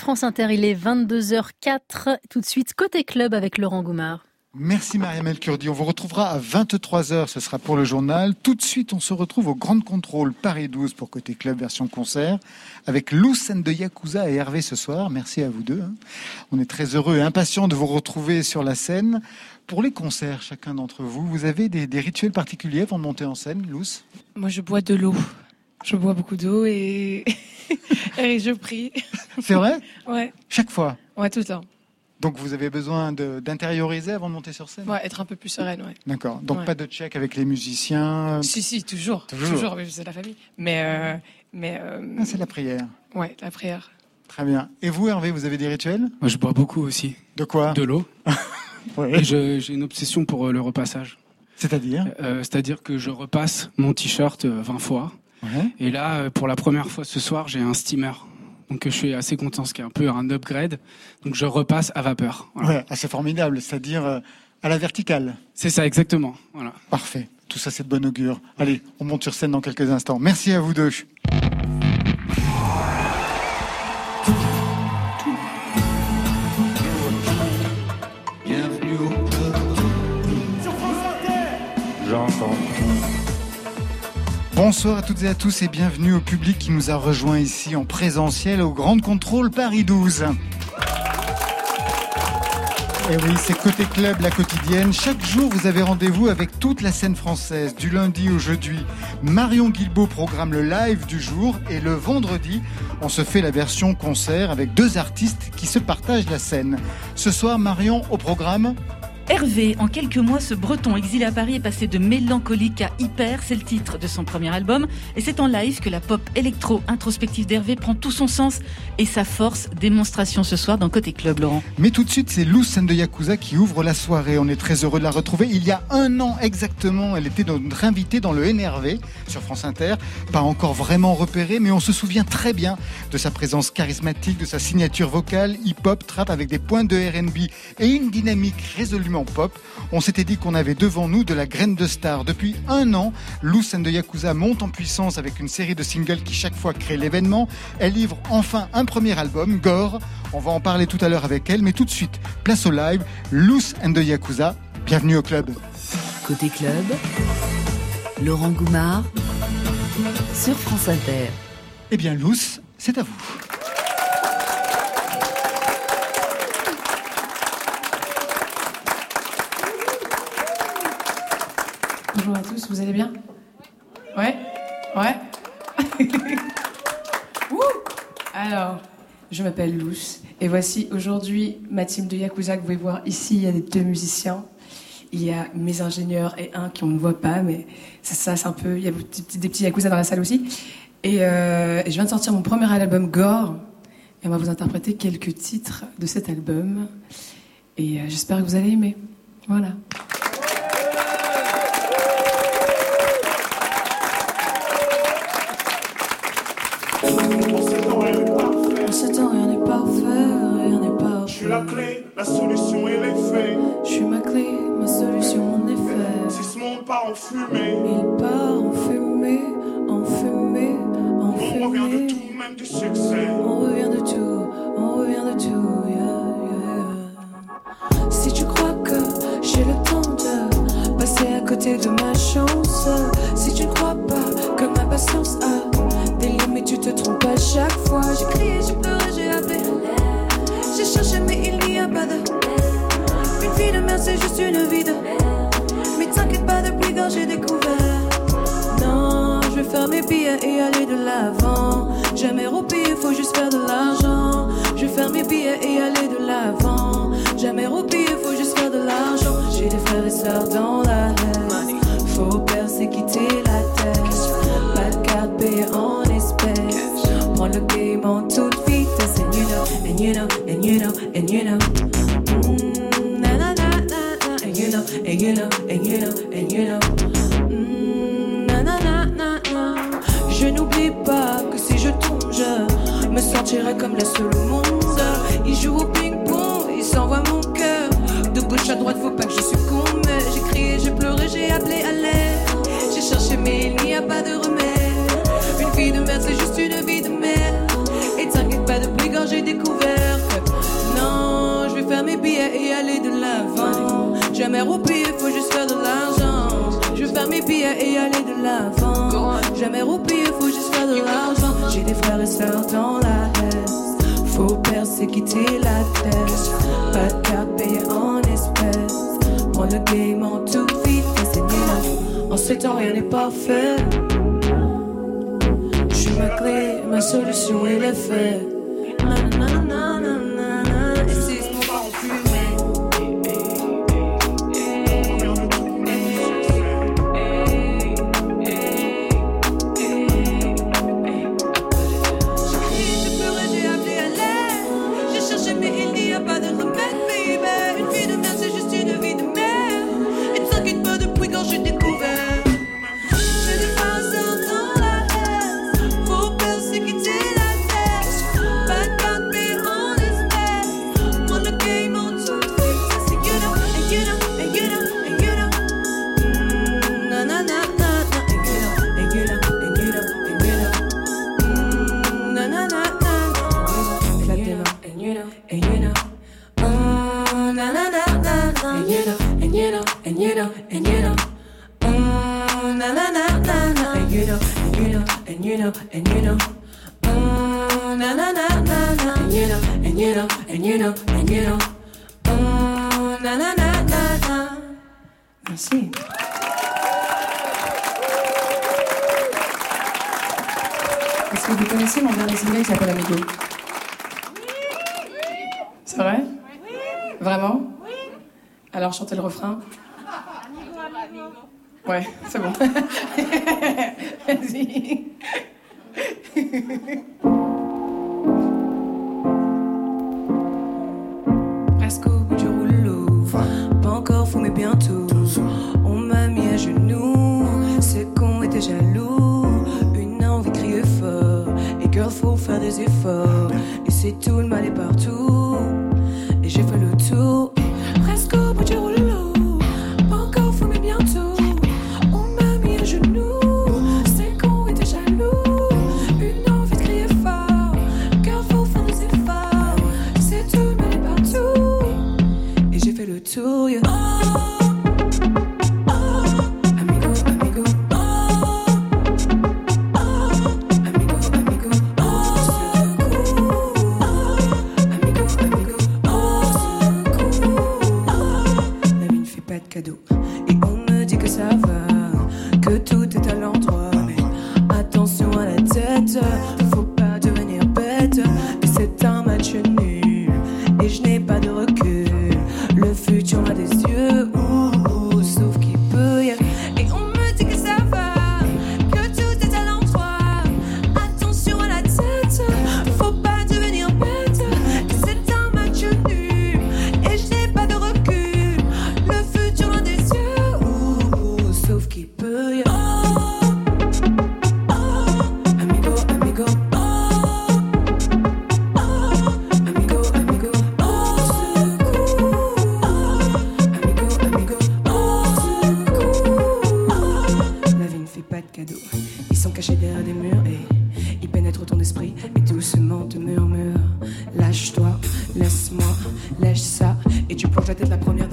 France Inter, il est 22h04. Tout de suite, côté club avec Laurent Goumard. Merci Mariam El Kurdi. On vous retrouvera à 23h, ce sera pour le journal. Tout de suite, on se retrouve au Grand Contrôle Paris 12 pour Côté Club version concert avec Lucène de Yakuza et Hervé ce soir. Merci à vous deux. Hein. On est très heureux et impatients de vous retrouver sur la scène. Pour les concerts, chacun d'entre vous, vous avez des, rituels particuliers avant de monter en scène, Luce Moi, je bois de l'eau. Je bois beaucoup d'eau et... et je prie. C'est vrai? Ouais. Chaque fois? Ouais, tout le temps. Donc vous avez besoin d'intérioriser avant de monter sur scène? Ouais, être un peu plus sereine, ouais. D'accord. Donc pas de check avec les musiciens? Si, si, toujours. Toujours, c'est la famille. Mais. Euh, mais euh, ah, c'est la prière. Ouais, la prière. Très bien. Et vous, Hervé, vous avez des rituels? Moi, je bois beaucoup aussi. De quoi? De l'eau. Et j'ai une obsession pour euh, le repassage. C'est-à-dire? C'est-à-dire que je repasse mon t-shirt 20 fois. Et là, pour la première fois ce soir, j'ai un steamer. Donc je suis assez content, ce qui est un peu un upgrade. Donc je repasse à vapeur. Ouais, assez formidable, c'est-à-dire euh, à la verticale. C'est ça, exactement. Voilà. Parfait. Tout ça, c'est de bon augure. Allez, on monte sur scène dans quelques instants. Merci à vous deux. Bonsoir à toutes et à tous et bienvenue au public qui nous a rejoint ici en présentiel au Grand Contrôle Paris 12. Et oui, c'est Côté Club, la quotidienne. Chaque jour, vous avez rendez-vous avec toute la scène française, du lundi au jeudi. Marion Guilbault programme le live du jour et le vendredi, on se fait la version concert avec deux artistes qui se partagent la scène. Ce soir, Marion, au programme Hervé, en quelques mois, ce breton exilé à Paris est passé de mélancolique à hyper, c'est le titre de son premier album, et c'est en live que la pop électro-introspective d'Hervé prend tout son sens et sa force. Démonstration ce soir dans Côté Club, Laurent. Mais tout de suite, c'est Lucène de Yakuza qui ouvre la soirée. On est très heureux de la retrouver. Il y a un an exactement, elle était notre invitée dans le NRV sur France Inter. Pas encore vraiment repérée, mais on se souvient très bien de sa présence charismatique, de sa signature vocale, hip-hop, trap avec des points de RB et une dynamique résolument pop. On s'était dit qu'on avait devant nous de la graine de star. Depuis un an, Lucène de Yakuza monte en puissance avec une série de singles qui chaque fois crée l'événement. Elle livre enfin un premier album, Gore. On va en parler tout à l'heure avec elle, mais tout de suite, place au live, Luce and the Yakuza. Bienvenue au club. Côté club, Laurent Goumard sur France Inter. Eh bien, Luce, c'est à vous. Vous allez bien Ouais Ouais Alors, je m'appelle Luce et voici aujourd'hui ma team de Yakuza que vous pouvez voir ici. Il y a deux musiciens, il y a mes ingénieurs et un qui on ne voit pas, mais c'est ça, c'est un peu. Il y a des petits, Yakuza dans la salle aussi. Et, euh, et je viens de sortir mon premier album Gore et on va vous interpréter quelques titres de cet album. Et euh, j'espère que vous allez aimer. Voilà. La clé, la solution et l'effet. Je suis ma clé, ma solution, mon effet. Si ce monde part en fumée, il part en fumée, Jamais roupillé, faut juste faire de l'argent. J'ai des frères et sœurs dans la haine. Faut percer, quitter la tête. Pas de en espèces. Prendre le game en toute vitesse. Et là, en ce temps, rien n'est parfait. suis ma clé, ma solution est l'effet. C'est bon. Vas-y. Presque au bout du rouleau. Pas encore fou, mais bientôt. On m'a mis à genoux. Ce con était jaloux. Une envie criait fort. Et girl, faut faire des efforts. Ah, Et c'est tout, le mal est partout. cachés derrière des murs et ils pénètre ton esprit et doucement te murmure. Lâche-toi, laisse-moi, lâche ça et tu plonges la tête la première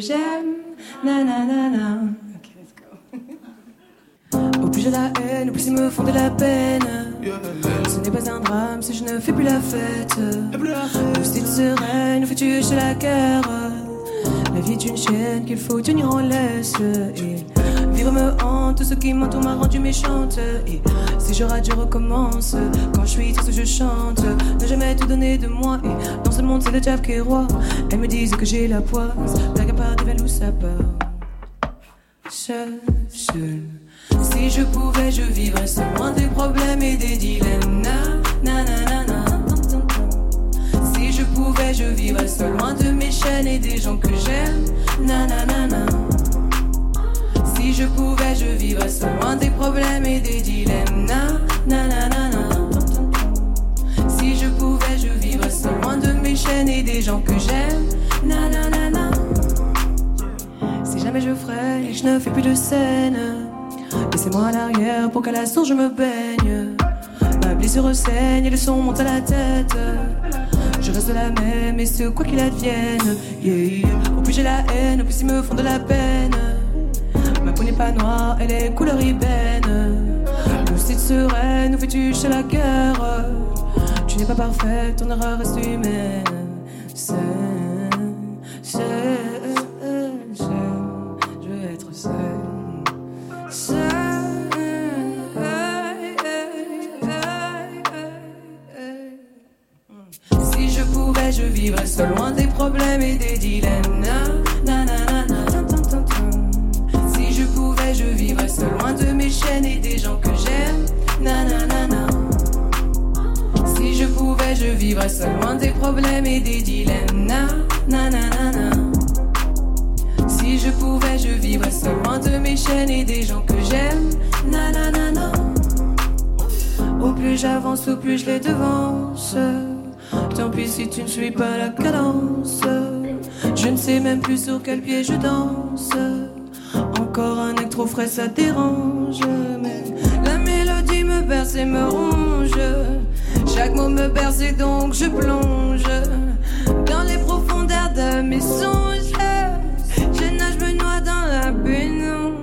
j'aime. Nanana. Ok, let's go. Au plus j'ai la haine, au plus ils me font de la peine. Ce n'est pas un drame si je ne fais plus la fête. Le style sereine, fais-tu chez la guerre? La vie est une chaîne qu'il faut tenir en laisse. Et vivre me hante, tout ce qui m'entoure m'a rendu méchante. Et si je rate, je recommence. Quand je suis triste, je chante. Ne jamais tout donner de moi. Et dans ce monde, c'est le diable qui est roi. Elles me disent que j'ai la poisse. Où ça part. Si je pouvais, je vivrais sans des problèmes et des dilemmes. Na, na, na, na. Si je pouvais, je vivrais seul loin de mes chaînes et des gens que j'aime. Na. Si je pouvais, je vivrais seul loin des problèmes et des dilemmes. Na. Si je pouvais, je vivrais seul loin de mes chaînes et des gens que j'aime. Na. Si jamais je ferais et je ne fais plus de scène. Laissez-moi à l'arrière pour qu'à la source je me baigne. Ma blessure saigne et le son monte à la tête. Je reste la même et ce quoi qu'il advienne. Yeah. Au plus j'ai la haine, au plus ils me font de la peine. Ma peau n'est pas noire, elle est couleur ébène. Lucide sereine, où fais-tu chez la guerre? Tu n'es pas parfaite, ton erreur reste humaine. Seul, seul, je vivrais seul loin des problèmes et des dilemmes. Na, na, na, na, na. Si je pouvais, je vivrais seul loin de mes chaînes et des gens que j'aime. Na, na, na, na. Au plus j'avance, au plus je les devance. Tant pis si tu ne suis pas la cadence. Je ne sais même plus sur quel pied je danse. Encore un acte trop frais, ça dérange. Mais la mélodie me berce et me ronge. Chaque mot me berce et donc je plonge dans les profondeurs de mes songes. Je nage, me noie dans la pénombre.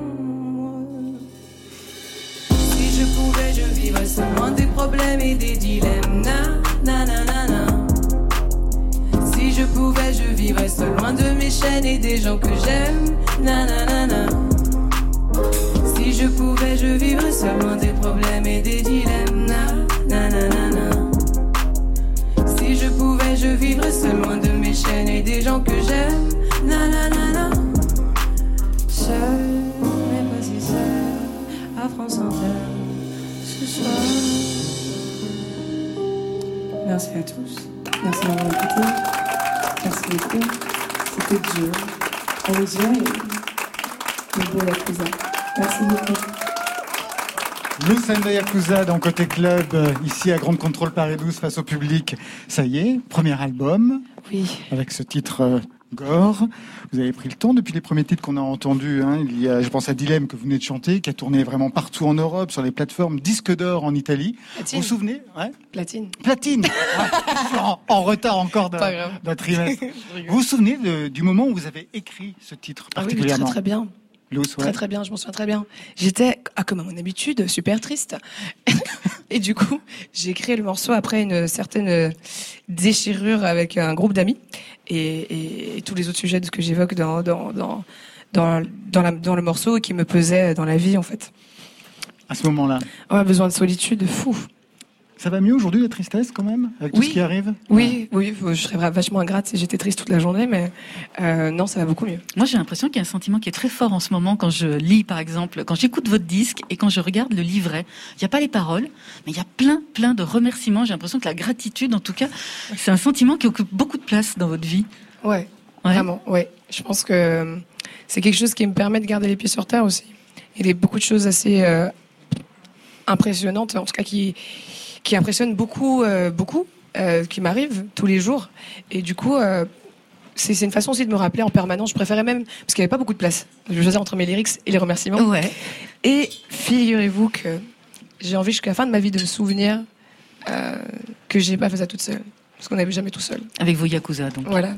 Si je pouvais, je vivrais seul loin des problèmes et des dilemmes. Na, na, na, na. Si je pouvais, je vivrais seul loin de mes chaînes et des gens que j'aime. Na, na, na, na. Si je pouvais, je vivrais seul loin des problèmes et des dilemmes. Na, na, na, na, na. Si je pouvais, je vivrais seul loin de mes chaînes et des gens que j'aime. Na, na, na, na. Seul, mais pas si seul, à France Inter, ce soir. Merci à tous. Merci d'avoir écouté. Merci beaucoup. C'était dur. Olivia et le beau Yakuza. Merci beaucoup. Lucen de Yakuza dans Côté Club, euh, ici à Grande Contrôle Paris 12 face au public. Ça y est, premier album. Oui. Avec ce titre euh, Gore. Vous avez pris le temps depuis les premiers titres qu'on a entendus. Hein. Il y a, je pense à Dilemme que vous venez de chanter, qui a tourné vraiment partout en Europe, sur les plateformes disque d'or en Italie. Platine. Vous vous souvenez? Ouais Platine. Platine en, en retard encore d'un trimestre. Vous vous souvenez de- du moment où vous avez écrit ce titre Ah oui, particulièrement très très bien. Ouais. Très très bien, je m'en souviens très bien. J'étais, ah, comme à mon habitude, super triste. et du coup, j'ai créé le morceau après une certaine déchirure avec un groupe d'amis et, et- et tous les autres sujets de ce que j'évoque dans, dans, dans, dans, dans, la- dans le morceau et qui me pesait dans la vie en fait. À ce moment-là. On a besoin de solitude, fou. Ça va mieux aujourd'hui, la tristesse, quand même, avec tout Oui. ce qui arrive? Oui, oui, je serais vachement ingrate si j'étais triste toute la journée, mais euh, non, ça va beaucoup mieux. Moi, j'ai l'impression qu'il y a un sentiment qui est très fort en ce moment quand je lis, par exemple, quand j'écoute votre disque et quand je regarde le livret. Il n'y a pas les paroles, mais il y a plein, plein de remerciements. J'ai l'impression que la gratitude, en tout cas, c'est un sentiment qui occupe beaucoup de place dans votre vie. Ouais, Ouais. vraiment, ouais. Je pense que c'est quelque chose qui me permet de garder les pieds sur terre aussi. Il y a beaucoup de choses assez euh, impressionnantes, en tout cas qui, qui impressionnent beaucoup, euh, beaucoup, euh, qui m'arrivent tous les jours. Et du coup, euh, c'est c'est une façon aussi de me rappeler en permanence. Je préférais même, parce qu'il n'y avait pas beaucoup de place. Je faisais entre mes lyrics et les remerciements. Ouais. Et figurez-vous que j'ai envie jusqu'à la fin de ma vie de me souvenir euh, que j'ai pas fait ça toute seule. parce qu'on n'avait jamais tout seul. Avec vos Yakuza, donc. Voilà.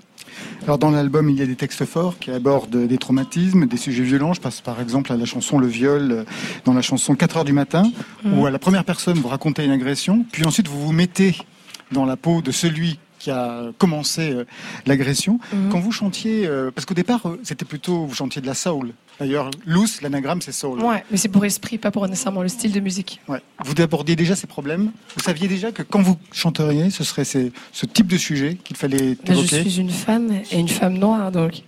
Alors dans l'album, il y a des textes forts qui abordent des traumatismes, des sujets violents. Je passe par exemple à la chanson Le viol, euh, dans la chanson 4 heures du matin, Mhm. où à la première personne vous racontez une agression, puis ensuite vous vous mettez dans la peau de celui qui a commencé euh, l'agression. Mhm. Quand vous chantiez, euh, parce qu'au départ euh, c'était plutôt vous chantiez de la soul. D'ailleurs, loose, l'anagramme c'est soul. Ouais, mais c'est pour esprit, pas pour nécessairement le style de musique. Ouais. Vous abordiez déjà ces problèmes? Vous saviez déjà que quand vous chanteriez, ce serait ces- ce type de sujet qu'il fallait Mais je suis une femme et une femme noire, donc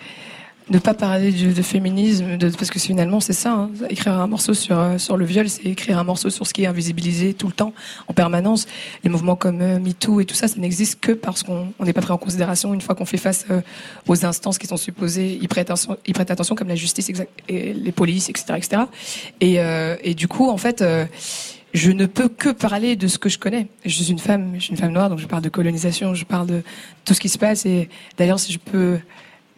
ne pas parler de, féminisme, de, parce que finalement c'est ça. hein. écrire un morceau sur euh, sur le viol, c'est écrire un morceau sur ce qui est invisibilisé tout le temps, en permanence. Les mouvements comme euh, MeToo et tout ça, ça n'existe que parce qu'on on n'est pas pris en considération une fois qu'on fait face euh, aux instances qui sont supposées y prêter attention, y prêter attention comme la justice, les polices, etc., etc. Et, euh, et du coup, en fait. je ne peux que parler de ce que je connais. Je suis une femme, je suis une femme noire, donc je parle de colonisation, je parle de tout ce qui se passe. Et d'ailleurs, si je peux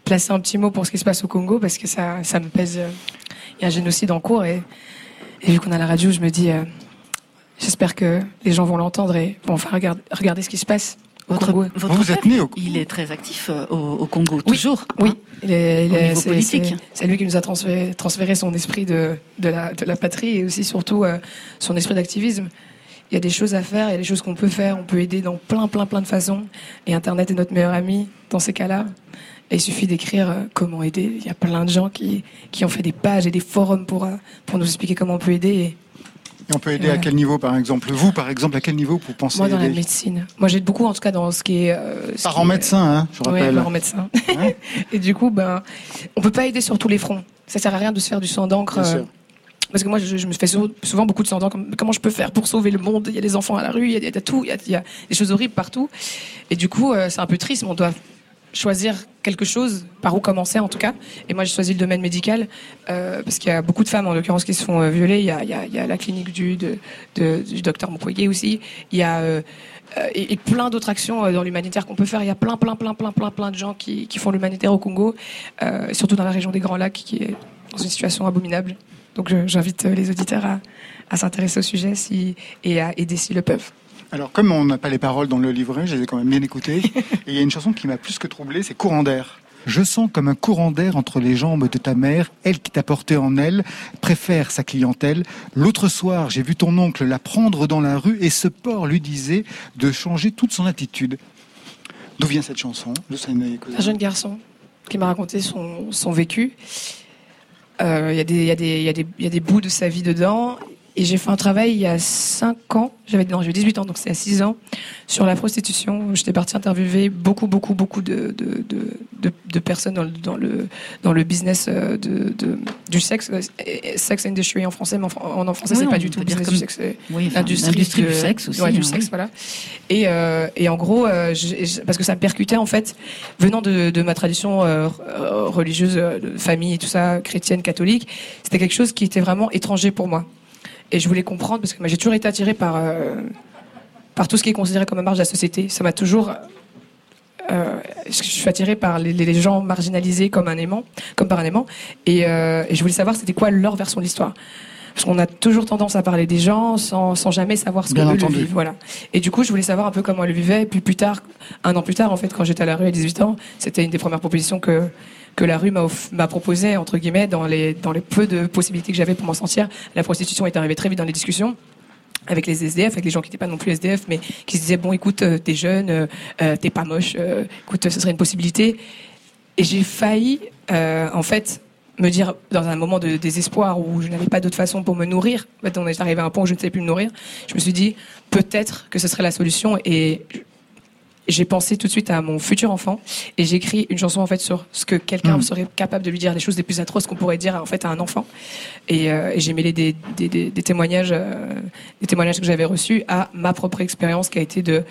placer un petit mot pour ce qui se passe au Congo, parce que ça, ça me pèse. Il y a un génocide en cours, et, et vu qu'on a la radio, je me dis, euh, j'espère que les gens vont l'entendre et vont enfin regarder, regarder ce qui se passe au Votre, Congo. votre Vous, père, êtes né au il est très actif euh, au, au Congo, Oui, toujours. Oui, hein. il est, il Au est- niveau c'est- politique. c'est- C'est lui qui nous a transféré, transféré son esprit de, de, la, de la patrie et aussi surtout euh, son esprit d'activisme. Il y a des choses à faire, il y a des choses qu'on peut faire, on peut aider dans plein, plein, plein de façons. Et Internet est notre meilleur ami dans ces cas-là. Il suffit d'écrire euh, comment aider. Il y a plein de gens qui, qui ont fait des pages et des forums pour, euh, pour nous expliquer comment on peut aider. Et Et on peut aider à quel niveau, par exemple? Vous, par exemple, à quel niveau vous pensez moi, dans la médecine. Moi, j'aide beaucoup, en tout cas, dans ce qui est. euh, ce Parent qui est- médecin, hein, je rappelle. parent médecin. Ouais. et du coup, ben, on peut pas aider sur tous les fronts. Ça sert à rien de se faire du sang d'encre. Euh. Parce que moi, je, je me fais souvent, beaucoup de sang d'encre. comme- Comment je peux faire pour sauver le monde? Il y a des enfants à la rue, il y a, il y a tout, il y a, il y a des choses horribles partout. Et du coup, euh, c'est un peu triste, mais on doit choisir quelque chose, par où commencer en tout cas. Et moi, j'ai choisi le domaine médical euh, parce qu'il y a beaucoup de femmes, en l'occurrence, qui se font euh, violer. Il y a, la clinique du, docteur Mukwege aussi. Il y a euh, plein d'autres actions dans l'humanitaire qu'on peut faire. Il y a plein, plein, plein, plein, plein, plein de gens qui, font l'humanitaire au Congo, surtout dans la région des Grands Lacs, qui est dans une situation abominable. Donc, j'invite les auditeurs à, s'intéresser au sujet et à aider s'ils le peuvent. Alors, comme on n'a pas les paroles dans le livret, je les ai quand même bien écoutées. et il y a une chanson qui m'a plus que troublé, c'est Courant d'air. Je sens comme un courant d'air entre les jambes de ta mère, elle qui t'a porté en elle, préfère sa clientèle. L'autre soir, j'ai vu ton oncle la prendre dans la rue et ce porc lui disait de changer toute son attitude. D'où vient cette chanson Un jeune garçon qui m'a raconté son, son vécu. Euh, Il y, a des- il y, a des- il y, a des- il y a des bouts de sa vie dedans. Et j'ai fait un travail il y a 5 ans, j'avais non, j'avais 18 ans, donc c'est à 6 ans, sur la prostitution. J'étais partie interviewer beaucoup, beaucoup, beaucoup de, de, de, personnes dans le, dans, le, dans le business euh, de, de, du sexe, euh, sex industry en français, mais en, en, français Oui, c'est pas du tout business comme- du sexe. c'est- Oui, enfin, de- du sexe aussi. ouais, du hein, sexe, oui. voilà. Et, euh, et en gros, euh, parce que ça me percutait en fait, venant de, de ma tradition euh, euh, religieuse, euh, famille et tout ça, chrétienne, catholique, c'était quelque chose qui était vraiment étranger pour moi. Et je voulais comprendre parce que moi, j'ai toujours été attirée par euh, par tout ce qui est considéré comme un marge de la société. Ça m'a toujours euh, je suis attirée par les, les gens marginalisés comme un aimant, comme par un aimant, et, euh, et je voulais savoir c'était quoi leur version de l'histoire. Parce qu'on a toujours tendance à parler des gens sans, sans jamais savoir ce qu'eux le vivent. Voilà. Et du coup, je voulais savoir un peu comment elle le vivait. Et puis plus tard, un an plus tard, en fait, quand j'étais à la rue à 18 ans, c'était une des premières propositions que que la rue m'a proposé entre guillemets dans les dans les peu de possibilités que j'avais pour m'en sortir. La prostitution est arrivée très vite dans les discussions avec les SDF, avec les gens qui n'étaient pas non plus SDF, mais qui se disaient bon, écoute, euh, t'es jeune, euh, euh, t'es pas moche, euh, écoute, ce serait une possibilité. Et j'ai failli, euh, en fait, me dire dans un moment de désespoir où je n'avais pas d'autre façon pour me nourrir. En fait, on est arrivé à un point où je ne savais plus me nourrir. Je me suis dit peut-être que ce serait la solution et j'ai pensé tout de suite à mon futur enfant et j'ai écrit une chanson en fait sur ce que quelqu'un Mm. serait capable de lui dire, les choses les plus atroces qu'on pourrait dire en fait à un enfant. Et, euh, et j'ai mêlé des, des, des, des témoignages, euh, des témoignages que j'avais reçus à ma propre expérience qui a été de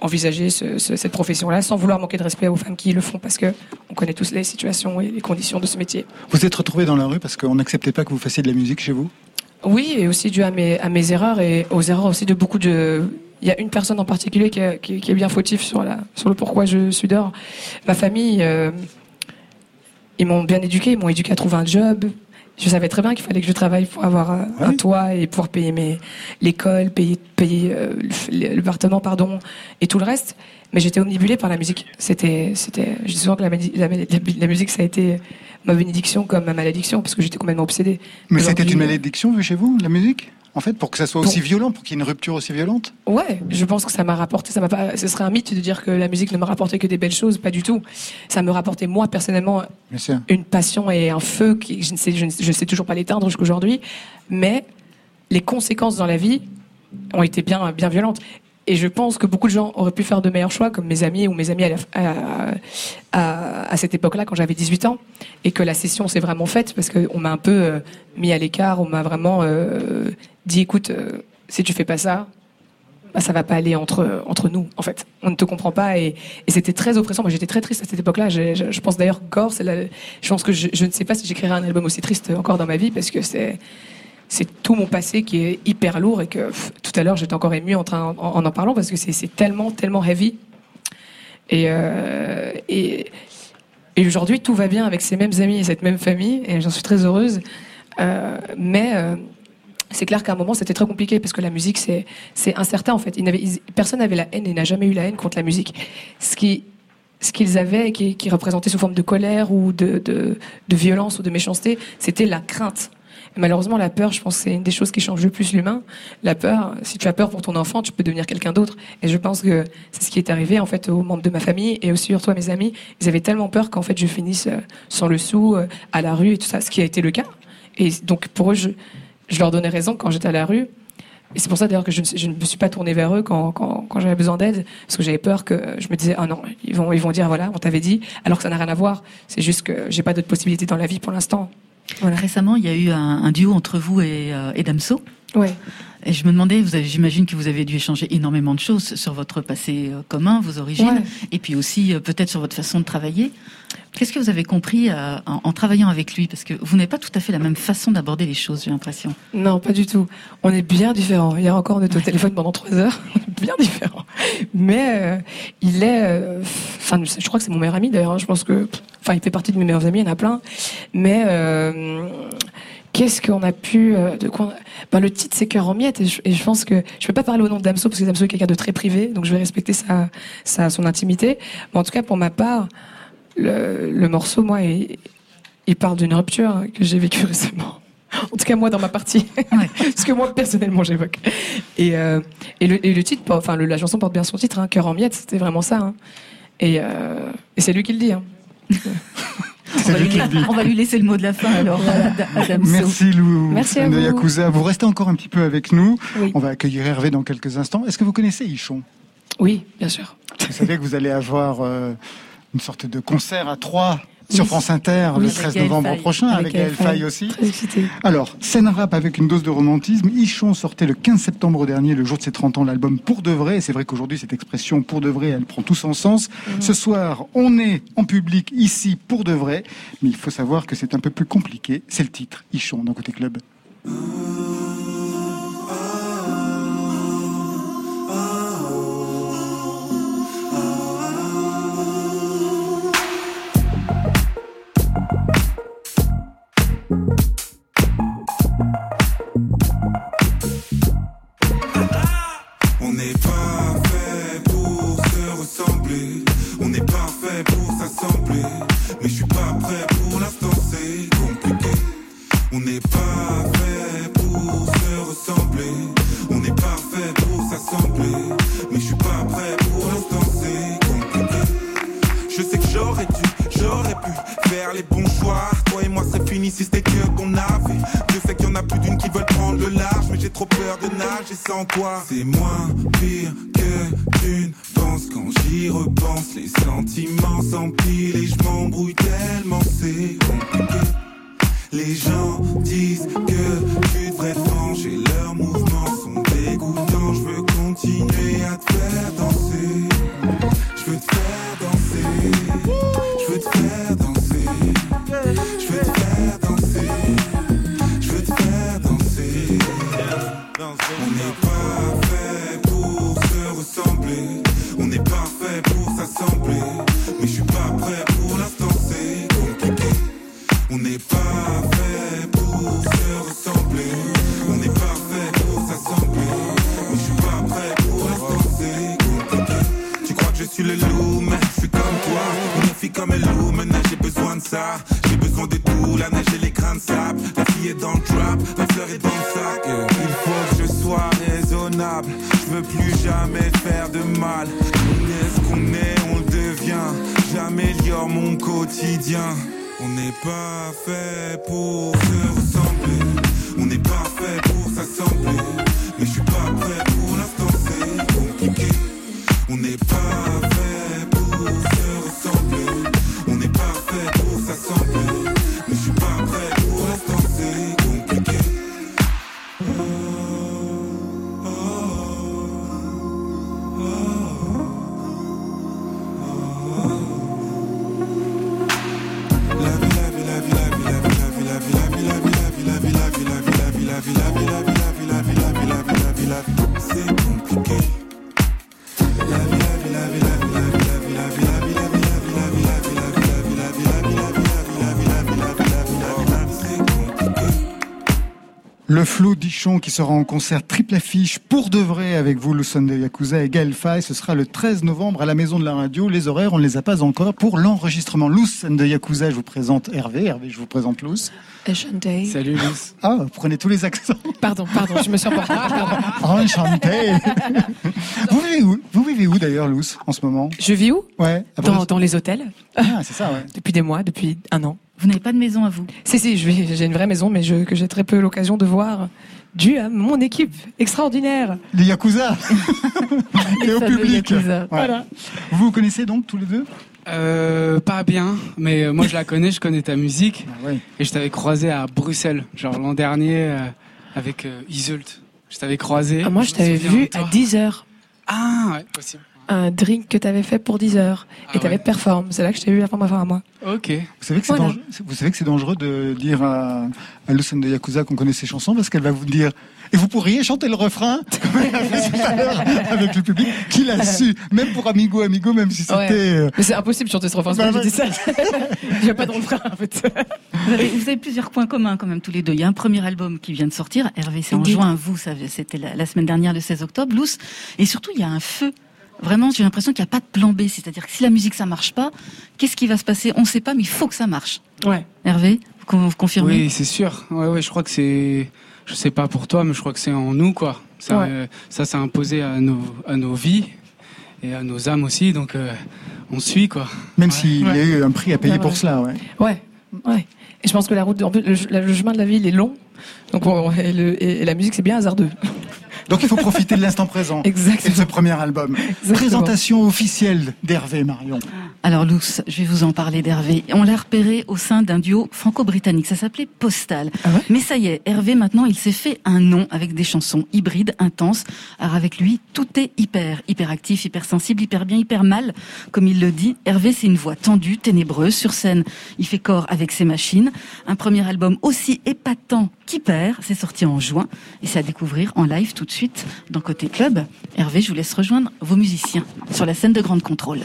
envisager ce- ce- cette profession-là sans vouloir manquer de respect aux femmes qui le font parce que on connaît tous les situations et les conditions de ce métier. Vous êtes retrouvé dans la rue parce qu'on n'acceptait pas que vous fassiez de la musique chez vous? Oui, et aussi dû à mes, à mes erreurs et aux erreurs aussi de beaucoup de. Il y a une personne en particulier qui, est- qui- qui est bien fautif sur, la, sur le pourquoi je suis dehors. Ma famille, euh, ils m'ont bien éduqué, ils m'ont éduqué à trouver un job. je savais très bien qu'il fallait que je travaille pour avoir un, un toit et pouvoir payer mes l'école, payer payer euh, le- l'appartement, pardon, et tout le reste. Mais j'étais omnibulée par la musique. C'était c'était. Je dis souvent que la, la, musique ça a été ma bénédiction comme ma malédiction parce que j'étais complètement obsédée. Mais c'était une malédiction chez vous, la musique? En fait, pour que ça soit aussi violent, pour qu'il y ait une rupture aussi violente Ouais, je pense que ça m'a rapporté. Ça m'a pas. Ce serait un mythe de dire que la musique ne me rapportait que des belles choses, pas du tout. Ça me rapportait moi personnellement une passion et un feu qui je ne sais je ne, je sais toujours pas l'éteindre jusqu'aujourd'hui, mais les conséquences dans la vie ont été bien bien violentes. Et je pense que beaucoup de gens auraient pu faire de meilleurs choix, comme mes amis ou mes amis à, la- à, à- à cette époque-là, quand j'avais 18 ans, et que la session s'est vraiment faite parce qu'on m'a un peu euh, mis à l'écart, on m'a vraiment euh, dit, écoute, euh, si tu fais pas ça, bah, ça va pas aller entre entre nous en fait. On ne te comprend pas et, c'était très oppressant. Moi j'étais très triste à cette époque-là. Je, pense d'ailleurs Gore je pense que je, je ne sais pas si j'écrirai un album aussi triste encore dans ma vie parce que c'est c'est tout mon passé qui est hyper lourd et que tout à l'heure j'étais encore ému en, train, en, en parlant parce que c'est tellement tellement heavy. Et euh, et, et aujourd'hui tout va bien avec ces mêmes amis et cette même famille et j'en suis très heureuse. Euh, mais c'est clair qu'à un moment c'était très compliqué parce que la musique c'est c'est incertain en fait. Personne n'avait la haine et n'a jamais eu la haine contre la musique. Ce qui ce qu'ils avaient qui, qui représentait sous forme de colère ou de, de, violence ou de méchanceté, c'était la crainte. Malheureusement, la peur, je pense, c'est une des choses qui change le plus l'humain. La peur, si tu as peur pour ton enfant, tu peux devenir quelqu'un d'autre. Et je pense que c'est ce qui est arrivé en fait aux membres de ma famille et aussi surtout à mes amis. Ils avaient tellement peur qu'en fait je finisse euh, sans le sou euh, à la rue et tout ça, ce qui a été le cas. Et donc pour eux, je, je leur donnais raison quand j'étais à la rue. Et c'est pour ça d'ailleurs que je ne, me suis pas tournée vers eux quand, quand, quand j'avais besoin d'aide, parce que j'avais peur que je me disais ah non ils vont ils vont dire voilà on t'avait dit, alors que ça n'a rien à voir. C'est juste que j'ai pas d'autres possibilités dans la vie pour l'instant. Voilà. Récemment, il y a eu un, un duo entre vous et, euh, et Damso. Ouais. Et je me demandais, vous avez- j'imagine que vous avez dû échanger énormément de choses sur votre passé euh, commun, vos origines, Ouais. et puis aussi euh, peut-être sur votre façon de travailler. Qu'est-ce que vous avez compris euh, en, travaillant avec lui? Parce que vous n'avez pas tout à fait la même façon d'aborder les choses, j'ai l'impression. Non, pas du tout. On est bien différents. Hier encore, on était au téléphone pendant trois heures. Bien différents. Mais euh, il est. euh, Enfin, je crois que c'est mon meilleur ami d'ailleurs. hein. Je pense que. Enfin, il fait partie de mes meilleurs amis. Il y en a plein. Mais qu'est-ce qu'on a pu. de quoi ben, le titre c'est cœur en miettes et je, pense que je peux pas parler au nom de Damso parce que Damso est quelqu'un de très privé, donc je vais respecter sa, sa son intimité. Mais en tout cas, pour ma part, le, le morceau, moi, il, il parle d'une rupture que j'ai vécue récemment. En tout cas, moi, dans ma partie. Ce que moi, personnellement, j'évoque. Et, euh, et, le, et le titre, enfin, le- la chanson porte bien son titre, hein, Cœur en miettes, c'était vraiment ça. hein. Et, euh, et c'est lui qui le dit. hein. On va, lui, on va lui laisser le mot de la fin alors à, Damso. Merci Lou Merci à de vous. Yakuza. Vous restez encore un petit peu avec nous. Oui. On va accueillir Hervé dans quelques instants. Est-ce que vous connaissez Ichon? Oui, bien sûr. Vous savez que vous allez avoir euh, une sorte de concert à Troyes sur. France Inter Oui, le avec 13 Gaël novembre Faye. prochain avec, Avec Faye aussi. Alors, scène rap avec une dose de romantisme. Ichon sortait le 15 septembre dernier, le jour de ses 30 ans, l'album Pour de vrai. C'est vrai qu'aujourd'hui, cette expression Pour de vrai, elle prend tout son sens. Ce soir, on est en public ici pour de vrai. Mais il faut savoir que c'est un peu plus compliqué. C'est le titre, Ichon, d'un côté club. J'aurais dû, j'aurais pu les bons choix. Toi et moi serait fini si c'était que qu'on avait. Je sais qu'il y en a plus d'une qui veulent prendre le large, mais j'ai trop peur de nager sans toi. C'est moins pire que tu ne penses quand j'y repense. Les sentiments s'empilent et je m'embrouille tellement c'est compliqué. Les gens disent que tu devrais venger, leurs mouvements sont dégoûtants. Je veux continuer à te faire danser. Est dans le sac. Il faut que je sois raisonnable. Je veux plus jamais faire de mal. On est ce qu'on est, on le devient. J'améliore mon quotidien. On n'est pas fait pour se ressembler. On n'est pas fait pour s'assembler. Le Flou Dichon qui sera en concert triple affiche pour de vrai avec vous, Lucien de Yakuza et Gaël Faye. Ce sera le 13 novembre à la Maison de la Radio. Les horaires, on ne les a pas encore. Pour l'enregistrement, Lucien de Yakuza, je vous présente Hervé. Hervé, je vous présente Luce. Enchanté. Salut Luce. Ah, vous prenez tous les accents. Pardon, pardon, je me suis emportée. Enchanté. vous vivez où, vous vivez où d'ailleurs, Luce, en ce moment? Je vis où? Ouais. dans, dans les hôtels. Ah, c'est ça, ouais. Depuis des mois, depuis un an. Vous n'avez pas de maison à vous Si, si, j'ai une vraie maison, mais je, que j'ai très peu l'occasion de voir, dû à mon équipe extraordinaire. Les Yakuza. et au public. Yakuza. Ouais. Voilà. Vous vous connaissez donc tous les deux Euh, pas bien, mais euh, moi je la connais, je connais ta musique. Ah, ouais. Et je t'avais croisé à Bruxelles, genre l'an dernier, euh, avec euh, Iseult. Je t'avais croisé. Ah, moi, je t'avais vu à 10 heures. Ah, ouais, possible. Un drink que t'avais fait pour 10 heures. Ah et t'avais ouais. perform. C'est là que je t'ai vu la première fois à moi. Ok. Vous savez que c'est Voilà. dangereux, de dire à, à Lucien de Yakuza qu'on connaît ses chansons parce qu'elle va vous dire et vous pourriez chanter le refrain? Comme elle a fait tout à l'heure avec le public qu'il a su même pour Amigo Amigo même si c'était Ouais. euh, Mais c'est impossible de chanter ce refrain. c'est Bah, pour ça ouais. a pas de refrain, en fait. vous avez, vous avez plusieurs points communs quand même tous les deux. Il y a un premier album qui vient de sortir. Hervé, c'est en juin. Vous, c'était la, la semaine dernière, le 16 octobre. Loose. Et surtout, il y a un feu. Vraiment, j'ai l'impression qu'il n'y a pas de plan B. C'est-à-dire que si la musique, ça marche pas, qu'est-ce qui va se passer? On ne sait pas, mais il faut que ça marche. Ouais. Hervé, vous con- vous confirmez? Oui, c'est sûr. Ouais, ouais, je crois que c'est. Je sais pas pour toi, mais je crois que c'est en nous, quoi. Ça, Ouais. euh, ça s'est imposé à nos, à nos vies et à nos âmes aussi, donc euh, on suit, quoi. même Ouais. s'il y a eu un prix à payer Ouais, pour ouais. cela ouais. Ouais. Ouais. Et je pense que la route, de- le, chemin de la ville est long. Donc, on- et, le- et- et la musique, c'est bien hasardeux. Donc il faut profiter de l'instant présent et de Exactement. ce premier album présentation officielle d'Hervé Marion Alors, Luce, je vais vous en parler d'Hervé. On l'a repéré au sein d'un duo franco-britannique. Ça s'appelait Postal. Ah ouais? Mais ça y est, Hervé, maintenant, il s'est fait un nom avec des chansons hybrides, intenses. Alors, avec lui, tout est hyper, hyper actif, hyper sensible, hyper bien, hyper mal, comme il le dit. Hervé, c'est une voix tendue, ténébreuse. Sur scène, il fait corps avec ses machines. Un premier album aussi épatant qu'hyper. C'est sorti en juin. Et c'est à découvrir en live tout de suite dans Côté Club. Hervé, je vous laisse rejoindre vos musiciens sur la scène de Grande Contrôle.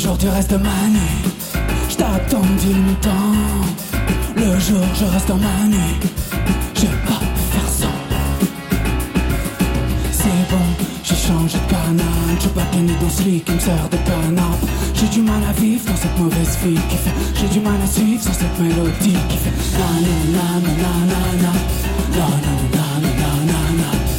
Jour du reste de ma nuit Je t'attends du longtemps Le jour je reste dans ma nuit. Je vais pas faire ça. C'est bon, j'ai changé de canal Je pas tenir dans ce lit qui me sert de canapé. J'ai du mal à vivre dans cette mauvaise vie qui fait. J'ai du mal à suivre sur cette mélodie qui fait. Na na Na. Na na na na na na Na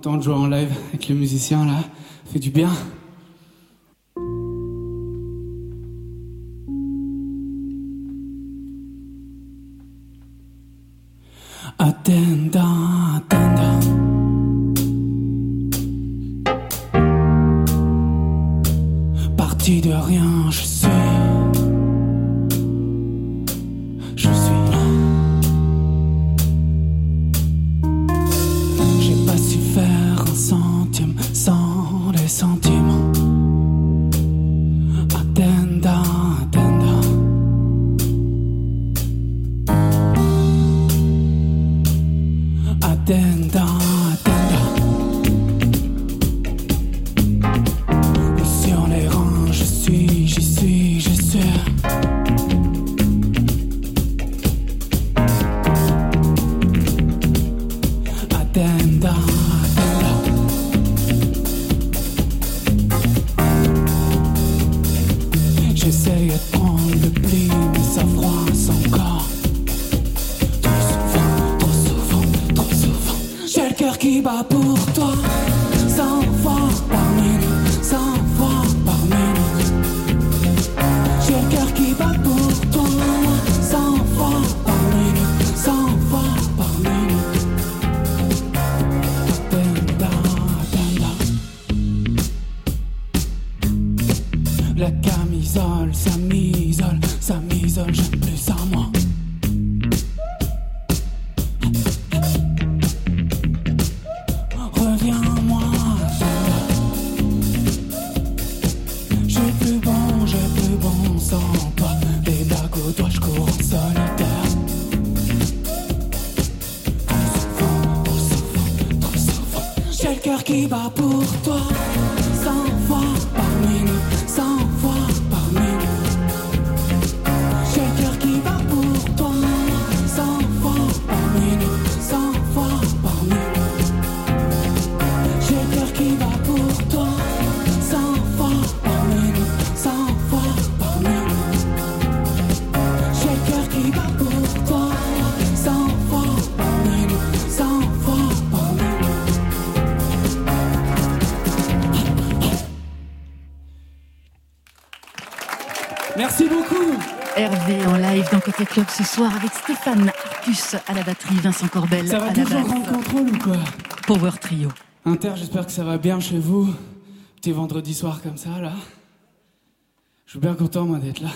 content de jouer en live avec les musiciens là. Fait du bien. Hervé en live dans Côté Club ce soir avec Stéphane Arcus à la batterie, Vincent Corbel ça va à toujours en contrôle ou quoi Power Trio. Inter, j'espère que ça va bien chez vous. Petit vendredi soir comme ça là. Je suis bien content moi d'être là.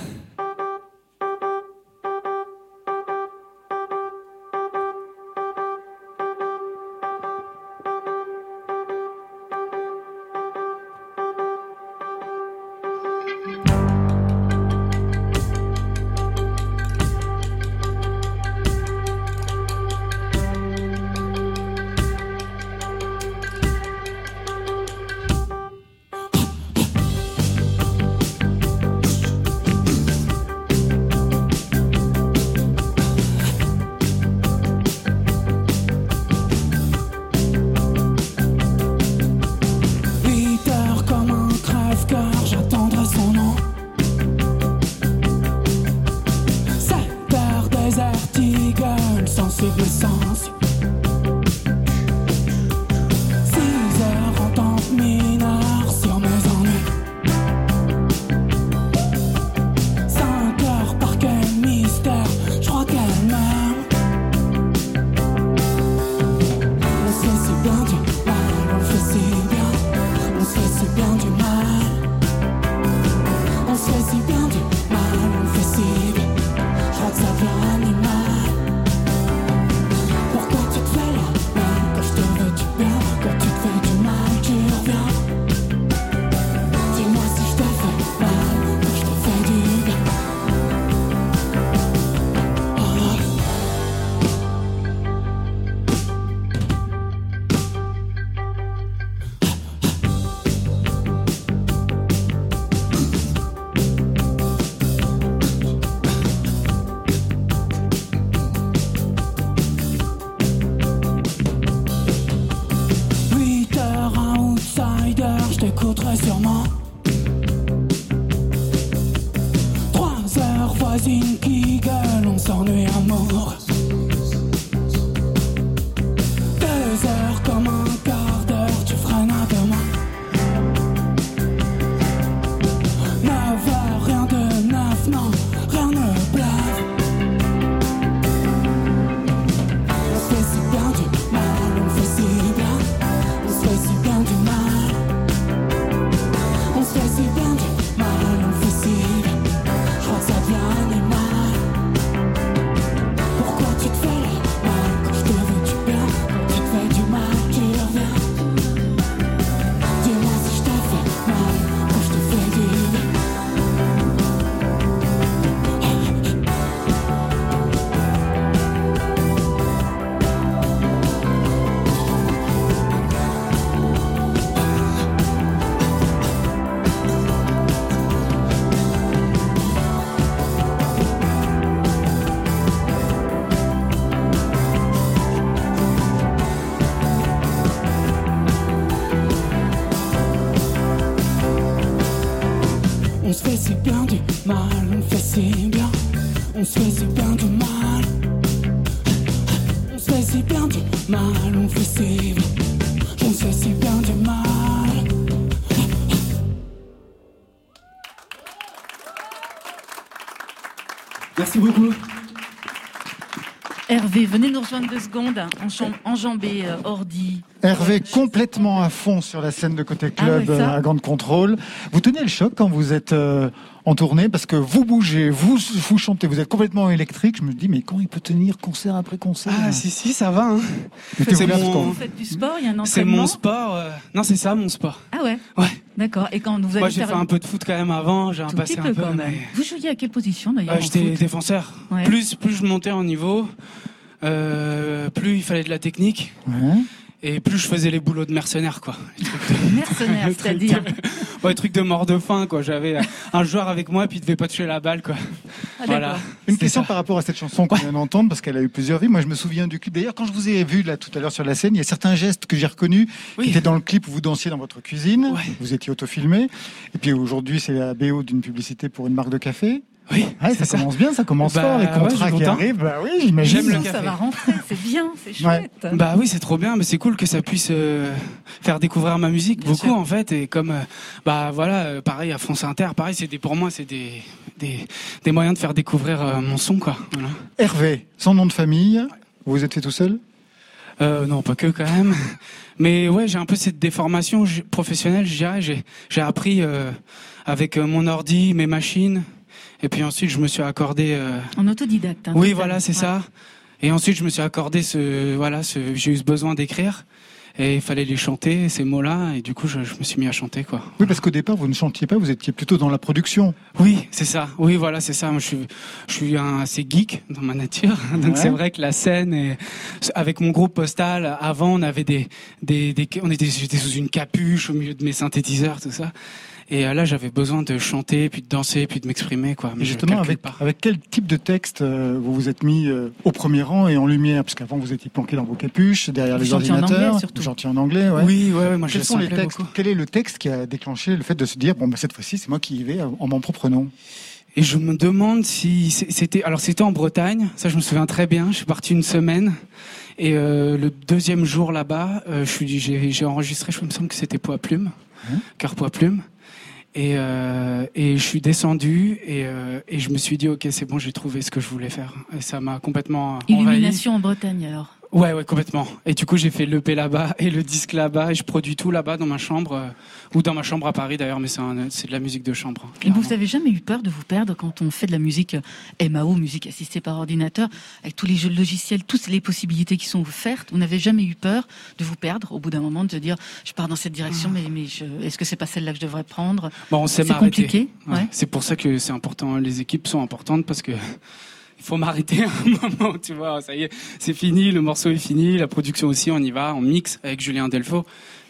se fait si bien du mal, on fait si bien, on fait si bien du mal. On se fait si bien du mal, on fait si bien, fait si bien du mal. Merci beaucoup venez nous rejoindre deux secondes, enjambé, euh, ordi. Hervé complètement à fond sur la scène de côté ah club à Grande Contrôle. Vous tenez le choc quand vous êtes euh, en tournée parce que vous bougez, vous vous chantez, vous êtes complètement électrique. Je me dis mais quand il peut tenir concert après concert? Ah si si ça va. Hein. C'est mon... Vous faites du sport, il y a un entraînement. C'est mon sport. Euh, non c'est ça mon sport. Ah ouais. Ouais. D'accord. Et quand vous avez Moi j'ai fait un peu de foot quand même avant, j'ai un passé un peu. Vous jouiez à quelle position d'ailleurs J'étais défenseur. Plus plus je montais en niveau. Euh, plus il fallait de la technique. Et plus je faisais les boulots de mercenaire, quoi. Mercenaire, c'est-à-dire Ouais, truc de mort de faim, quoi. J'avais un joueur avec moi, puis il devait pas tuer la balle, quoi. Ah, voilà. Une question par rapport à cette chanson qu'on vient d'entendre, parce qu'elle a eu plusieurs vies. Moi, je me souviens du clip. D'ailleurs, quand je vous ai vu là tout à l'heure sur la scène, il y a certains gestes que j'ai reconnus qui étaient dans le clip où vous dansiez dans votre cuisine. Vous étiez autofilmé. Et puis aujourd'hui, c'est la BO d'une publicité pour une marque de café. Oui, ça, commence bien, ça commence bah, fort. Les contrats qui arrivent, bah oui, j'imagine. J'aime le café. Ça va rentrer, c'est bien, c'est chouette. Bah oui, c'est trop bien, mais c'est cool que ça puisse euh, faire découvrir ma musique beaucoup en fait. Et comme, euh, bah voilà, euh, pareil à France Inter, pareil, c'est des, pour moi, c'est des, des, des, moyens de faire découvrir mon son, quoi. Hervé, sans nom de famille, vous êtes fait tout seul? Non, pas que quand même. Mais ouais, j'ai un peu cette déformation professionnelle, je dirais. J'ai appris avec mon ordi, mes machines, et puis ensuite, je me suis accordé. Euh, en autodidacte. Hein, oui, voilà, c'est ça. Et ensuite, je me suis accordé ce, voilà, ce, j'ai eu ce besoin d'écrire. Et il fallait les chanter, ces mots-là, et du coup, je, me suis mis à chanter, quoi. Oui, parce qu'au départ, vous ne chantiez pas, vous étiez plutôt dans la production. Oui, c'est ça. Oui, voilà, c'est ça. Moi, je suis, je suis un, assez geek dans ma nature. Donc, c'est vrai que la scène, et, avec mon groupe postal, avant, on avait des, des, des on était, j'étais sous une capuche au milieu de mes synthétiseurs, tout ça. Et euh, là, j'avais besoin de chanter, puis de danser, puis de m'exprimer, quoi. Mais justement, avec, avec quel type de texte euh, vous vous êtes mis euh, au premier rang et en lumière? Parce qu'avant, vous étiez planqué dans vos capuches, derrière les ordinateurs. Gentil en anglais, ouais. Oui, ouais, moi, Quels sont les textes? Quel est le texte qui a déclenché le fait de se dire, bon, bah, cette fois-ci, c'est moi qui y vais en mon propre nom? Et je me demande si c'était alors c'était en Bretagne, ça je me souviens très bien. Je suis parti une semaine et le deuxième jour là-bas, je suis j'ai enregistré. Je me semble que c'était Poids Plume, hein? Cœur Poids Plume. Et, euh, et je suis descendu et, euh, et je me suis dit ok c'est bon j'ai trouvé ce que je voulais faire. Et ça m'a complètement illumination en Bretagne Ouais, ouais, complètement. Et du coup, j'ai fait l'EP là-bas et le disque là-bas et je produis tout là-bas dans ma chambre euh, ou dans ma chambre à Paris d'ailleurs, mais c'est un- c'est de la musique de chambre. hein, Et vous n'avez jamais eu peur de vous perdre quand on fait de la musique euh, MAO, musique assistée par ordinateur, avec tous les jeux de logiciels, toutes les possibilités qui sont offertes? Vous n'avez jamais eu peur de vous perdre au bout d'un moment, de se dire je pars dans cette direction, mais, mais je- est-ce que c'est pas celle-là que je devrais prendre? Bon, on sait C'est m'arrêter. compliqué, Ouais. ouais. C'est pour ça que c'est important. Les équipes sont importantes parce que faut m'arrêter un moment. Tu vois, ça y est, c'est fini. Le morceau est fini. La production aussi, on y va. On mixe avec Julien Delfaux,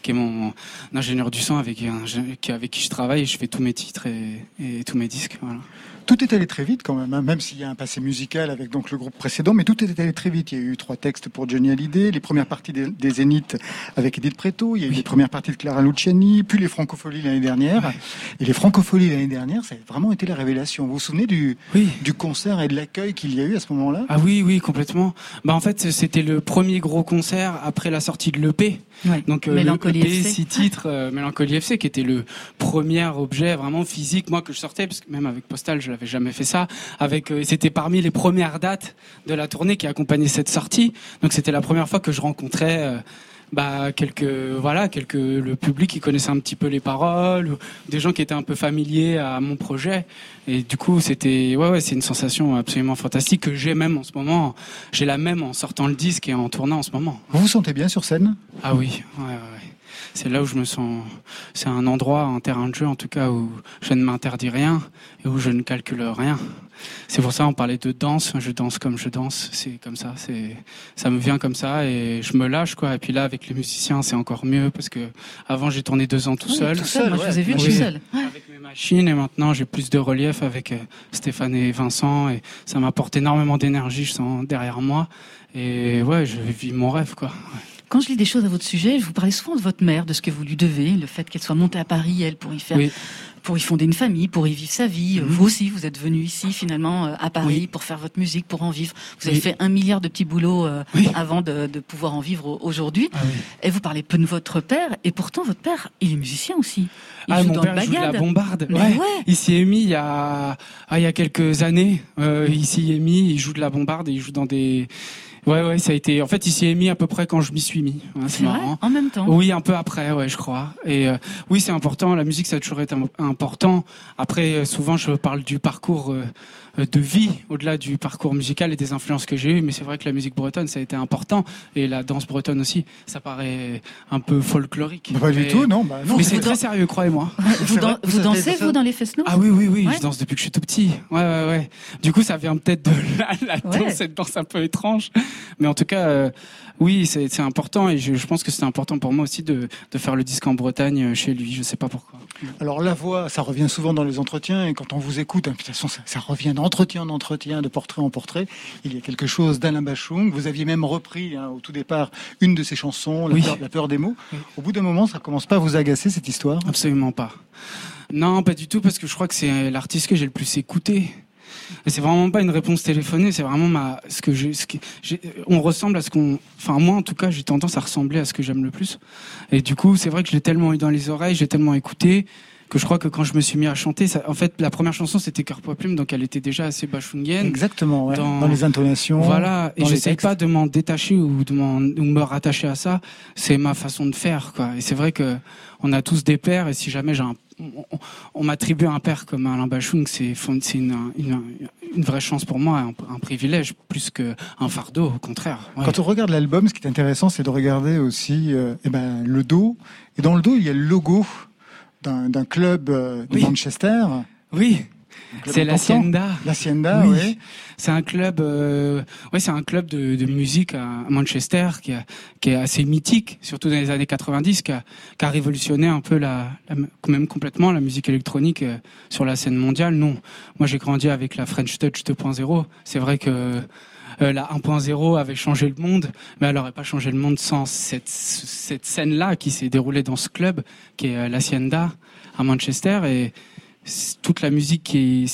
qui est mon ingénieur du son avec un- qui- avec qui je travaille. et Je fais tous mes titres et, et tous mes disques. Voilà. Tout est allé très vite quand même, hein, même s'il y a un passé musical avec donc le groupe précédent, mais tout est allé très vite. Il y a eu trois textes pour Johnny Hallyday, les premières parties des, des Zéniths avec Edith Preto, il y a eu les premières parties de Clara Luciani, puis les Francopholies l'année dernière. Et les Francopholies l'année dernière, ça a vraiment été la révélation. Vous vous souvenez du, Oui. du concert et de l'accueil qu'il y a eu à ce moment-là? Ah oui, oui, complètement. Bah en fait, c'était le premier gros concert après la sortie de l'EP. Ouais. Donc euh, Mélancolie le EP, FC. six titres, euh, Mélancolie FC, qui était le premier objet vraiment physique, moi que je sortais, parce que même avec Postal, je l'avais jamais fait ça. Avec, euh, c'était parmi les premières dates de la tournée qui accompagnait cette sortie. Donc c'était la première fois que je rencontrais. euh, bah, quelques voilà quelques le public qui connaissait un petit peu les paroles ou des gens qui étaient un peu familiers à mon projet et du coup c'était ouais ouais c'est une sensation absolument fantastique que j'ai même en ce moment j'ai la même en sortant le disque et en tournant en ce moment Vous vous sentez bien sur scène? Ah oui, ouais, ouais, ouais. C'est là où je me sens. C'est un endroit, un terrain de jeu en tout cas où je ne m'interdis rien et où je ne calcule rien. C'est pour ça on parlait de danse. Je danse comme je danse. C'est comme ça. C'est ça me vient comme ça et je me lâche quoi. Et puis là avec les musiciens c'est encore mieux parce que avant j'ai tourné deux ans tout Oui, seul. tout seul. Moi, je vous ai vu Oui. tout seul. Ouais. Avec mes machines et maintenant j'ai plus de relief avec euh, Stéphane et Vincent et ça m'apporte énormément d'énergie. Je sens derrière moi et ouais je vis mon rêve quoi. Ouais. Quand je lis des choses à votre sujet, je vous parlais souvent de votre mère, de ce que vous lui devez, le fait qu'elle soit montée à Paris, elle, pour y faire, Oui. pour y fonder une famille, pour y vivre sa vie. Mhm. Vous aussi, vous êtes venu ici, finalement, euh, à Paris, Oui. pour faire votre musique, pour en vivre. Vous avez Oui. fait un milliard de petits boulots euh, avant de, de pouvoir en vivre au- aujourd'hui. Ah. Et vous parlez peu de votre père, et pourtant, votre père, il est musicien aussi. Il ah, joue mon dans père le joue de la bombarde. Ouais. ouais. Il s'y est mis il y a, ah, il y a quelques années. Euh, il s'y est mis, il joue de la bombarde et il joue dans des. Ouais, ouais, ça a été. En fait, il s'y est mis à peu près quand je m'y suis mis. Ouais, c'est marrant. en même temps. Oui, un peu après, ouais, je crois. Et euh, oui, c'est important. La musique, ça a toujours été im- important. Après, euh, souvent, je parle du parcours euh, euh, de vie, au-delà du parcours musical et des influences que j'ai eues. Mais c'est vrai que la musique bretonne, ça a été important. Et la danse bretonne aussi. Ça paraît un peu folklorique. Bah, Pas du tout, non. Bah, non. Mais c'est très sérieux, croyez-moi. Vous, dan- dansez, vous, dans les fesnos Ah oui, oui, oui, Ouais. je danse depuis que je suis tout petit. Ouais, ouais, ouais. Du coup, ça vient peut-être de la, la danse, Ouais. cette danse un peu étrange. Mais en tout cas, euh, oui, c'est important et je, je pense que c'est important pour moi aussi de, de faire le disque en Bretagne euh, chez lui. Je sais pas pourquoi. Alors la voix, ça revient souvent dans les entretiens et quand on vous écoute, hein, de toute façon, ça, ça revient d'entretien en entretien, de portrait en portrait. Il y a quelque chose d'Alain Bachung. Vous aviez même repris hein, au tout départ une de ses chansons, La, Oui. peur, La peur des mots. Oui. Au bout d'un moment, ça commence pas à vous agacer cette histoire? Absolument pas. Non, pas du tout, parce que je crois que c'est l'artiste que j'ai le plus écouté. Et c'est vraiment pas une réponse téléphonée, c'est vraiment ma, ce que j'ai, ce que on ressemble à ce qu'on, enfin, moi, en tout cas, j'ai tendance à ressembler à ce que j'aime le plus. Et du coup, c'est vrai que je l'ai tellement eu dans les oreilles, j'ai tellement écouté, que je crois que quand je me suis mis à chanter, ça, en fait, la première chanson, c'était Cœur Poids Plume, donc elle était déjà assez bachungienne. Exactement, ouais. Dans- dans... les intonations. Voilà, et textes. pas de m'en détacher ou de m'en, ou me rattacher à ça. C'est ma façon de faire, quoi. Et c'est vrai que on a tous des pères, et si jamais j'ai un, on, m'attribue un père comme Alain Bachung, c'est, une, une, une vraie chance pour moi, un, un privilège, plus qu'un fardeau, au contraire. Ouais. Quand on regarde l'album, ce qui est intéressant, c'est de regarder aussi euh, eh ben, le dos. Et dans le dos, il y a le logo d'un club euh, de Oui. Manchester. Oui, c'est l'Hacienda. L'Hacienda, Oui. oui. C'est un club, euh, ouais, c'est un club de, de musique à Manchester qui, a- qui est assez mythique, surtout dans les années 90, qui a, qui a révolutionné un peu la, la- même complètement la musique électronique euh, sur la scène mondiale. Non, moi j'ai grandi avec la French Touch 2.0. C'est vrai que euh, la 1.0 avait changé le monde, mais elle n'aurait pas changé le monde sans cette, cette scène-là qui s'est déroulée dans ce club, qui est euh, l'Hacienda à Manchester. Et toute la musique qui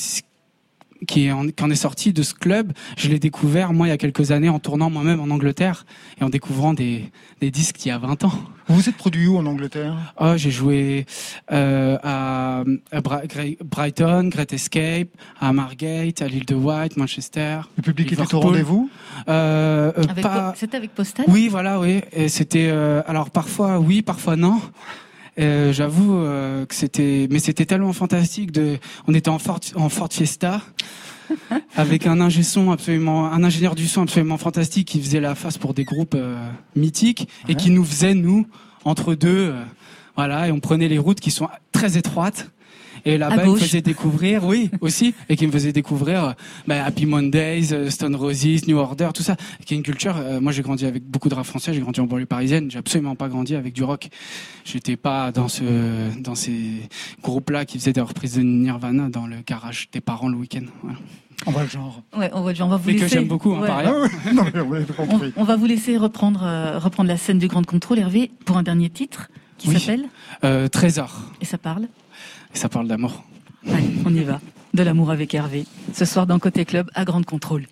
qui, est en, qui en est sorti de ce club, je l'ai découvert moi il y a quelques années en tournant moi-même en Angleterre et en découvrant des, des disques il y a 20 ans. Vous vous êtes produit où en Angleterre? Oh, j'ai joué euh, à, à Bra- Gre- Brighton, Great Escape, à Margate, à l'île de White, Manchester. Le public était au rendez-vous? Euh, euh, Avec pas- Po- C'était avec Postal? Oui, voilà, oui. Et c'était euh, alors parfois oui, parfois non. Euh, J'avoue euh, que c'était, mais c'était tellement fantastique. De, on était en Ford, en Ford Fiesta avec un ingé son absolument, un ingénieur du son absolument fantastique qui faisait la face pour des groupes euh, mythiques et qui nous faisait nous entre deux, euh, voilà, et on prenait les routes qui sont très étroites. Et là-bas, il me faisait découvrir, oui, aussi, et qui me faisait découvrir bah, Happy Mondays, euh, Stone Roses, New Order, tout ça, qui est une culture. euh, moi, j'ai grandi avec beaucoup de rap français, j'ai grandi en banlieue parisienne, j'ai absolument pas grandi avec du rock. J'étais pas dans ce, dans ces groupes-là qui faisaient des reprises de Nirvana dans le garage des parents le week-end. Voilà. On voit le genre. Ouais, on va, on va vous Mais que laisser. j'aime beaucoup, hein, Ouais. par ailleurs. Ah ouais, non, mais on On, compris. on va vous laisser reprendre, euh, reprendre la scène du Grand Contrôle, Hervé, pour un dernier titre qui Oui. s'appelle Euh, Trésor, et ça parle. Ça parle d'amour. Allez, on y va. De l'amour avec Hervé. Ce soir dans Côté Club à Grande Contrôle.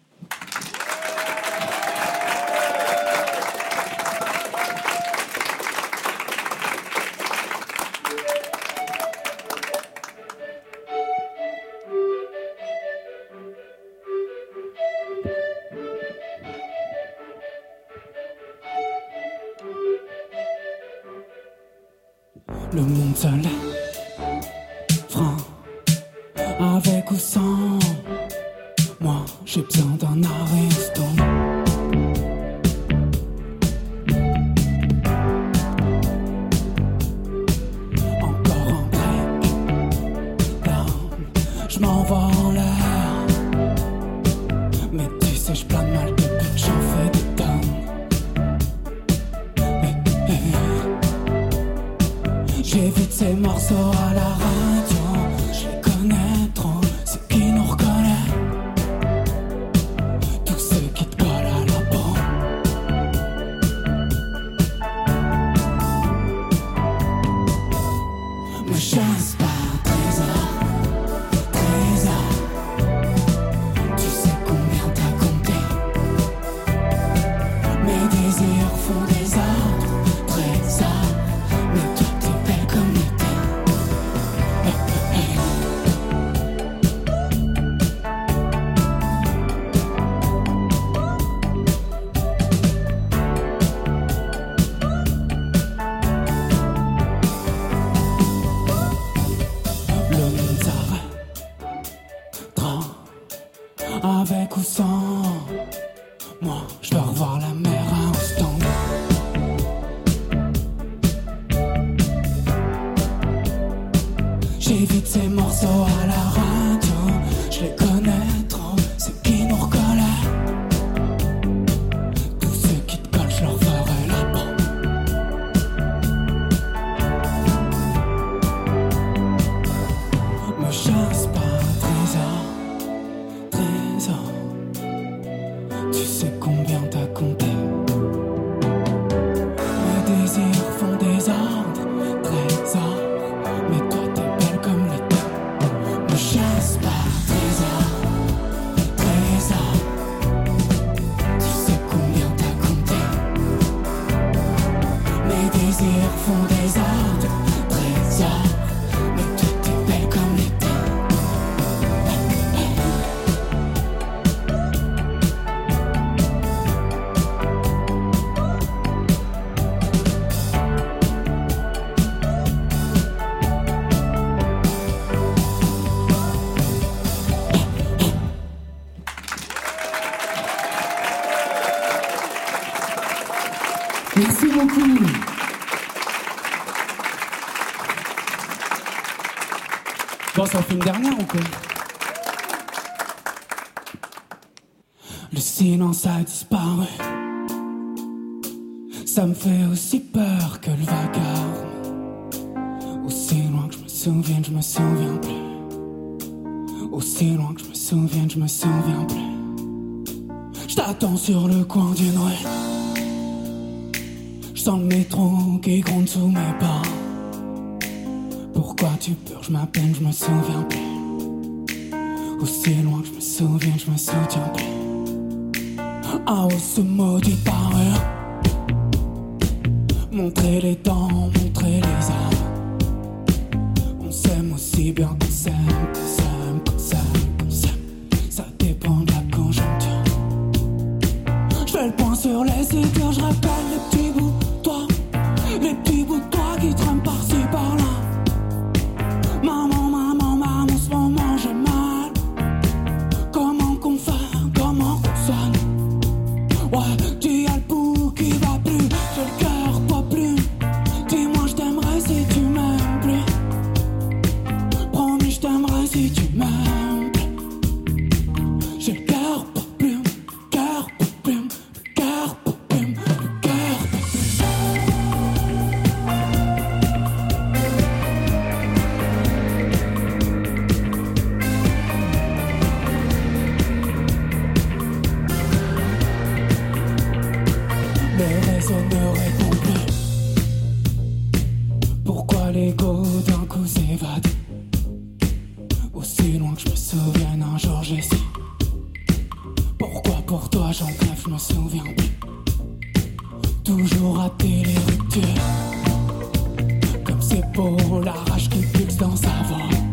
Le silence a disparu. Ça me fait aussi peur que le vacarme. Aussi loin que je me souvienne, je me souviens plus. Aussi loin que je me souvienne, je me souviens plus. Je t'attends sur le coin d'une rue. Je sens le métro qui gronde sous mes pas. Pourquoi tu purges ma peine, je me souviens plus. Aussi loin que je me souviens, je me souviens plus. Ouais, ce maudit parure. Montrer les dents, montrer les armes. On s'aime aussi bien qu'on s'aime, qu'on s'aime, qu'on s'aime, qu'on s'aime. Ça dépend de la conjoncture. Je fais le point sur les idées, je Aussi loin que je me souvienne, un jour su. Pourquoi pour toi j'en crève, je me souviens plus? Toujours rater les ruptures. Comme c'est beau la rage qui pulse dans sa voix.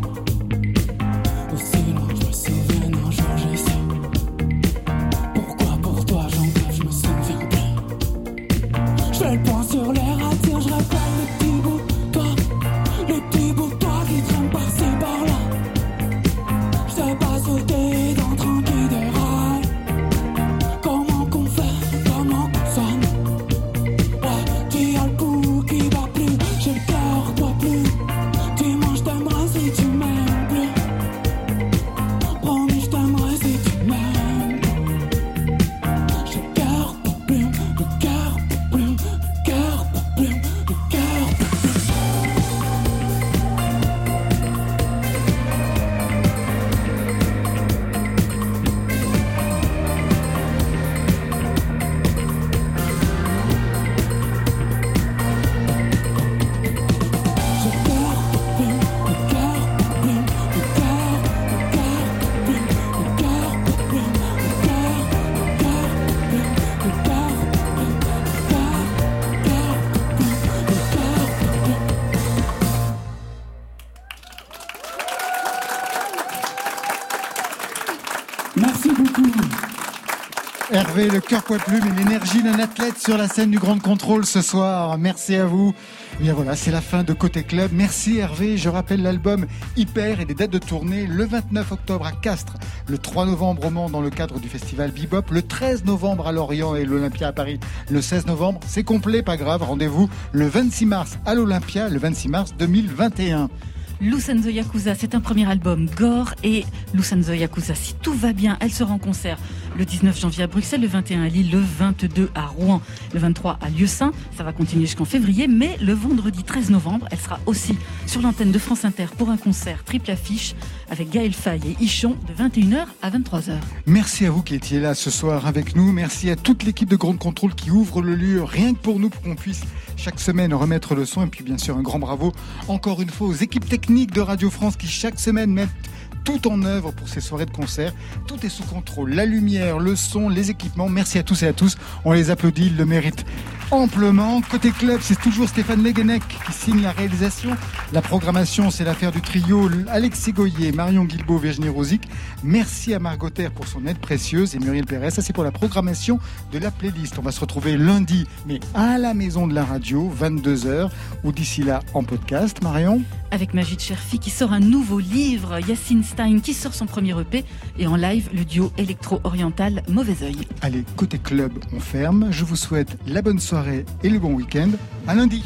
Le cœur poids plume et l'énergie d'un athlète sur la scène du Grand Contrôle ce soir. Merci à vous. Eh Bien voilà, c'est la fin de Côté Club. Merci Hervé. Je rappelle l'album Hyper et des dates de tournée le 29 octobre à Castres, le 3 novembre au Mans dans le cadre du festival Bebop, le 13 novembre à Lorient et l'Olympia à Paris le 16 novembre. C'est complet, pas grave. Rendez-vous le 26 mars à l'Olympia, le 26 mars 2021. Lucenzo Yakuza, c'est un premier album gore et Lucenzo Yakuza, si tout va bien, elle sera en concert le 19 janvier à Bruxelles, le 21 à Lille, le 22 à Rouen, le 23 à Lieusaint. Ça va continuer jusqu'en février, mais le vendredi 13 novembre, elle sera aussi sur l'antenne de France Inter pour un concert triple affiche avec Gaël Faye et Ichon de 21h à 23h. Merci à vous qui étiez là ce soir avec nous. Merci à toute l'équipe de Grande Contrôle qui ouvre le lieu rien que pour nous, pour qu'on puisse chaque semaine remettre le son. Et puis bien sûr un grand bravo encore une fois aux équipes techniques de Radio France qui chaque semaine mettent tout en œuvre pour ces soirées de concert. Tout est sous contrôle. La lumière, le son, les équipements. Merci à tous et à tous. On les applaudit, ils le méritent amplement. Côté club, c'est toujours Stéphane Leguenec qui signe la réalisation. La programmation, c'est l'affaire du trio Alexis Goyer, Marion Guilbault, Virginie Rosic. Merci à Margot Terre pour son aide précieuse et Muriel Pérez. Ça, c'est pour la programmation de la playlist. On va se retrouver lundi, mais à la maison de la radio, 22h, ou d'ici là en podcast. Marion Avec Magid Cherfi qui sort un nouveau livre, Yacine qui sort son premier EP et en live le duo électro-oriental Mauvais Oeil. Allez, côté club, on ferme. Je vous souhaite la bonne soirée et le bon week-end. À lundi.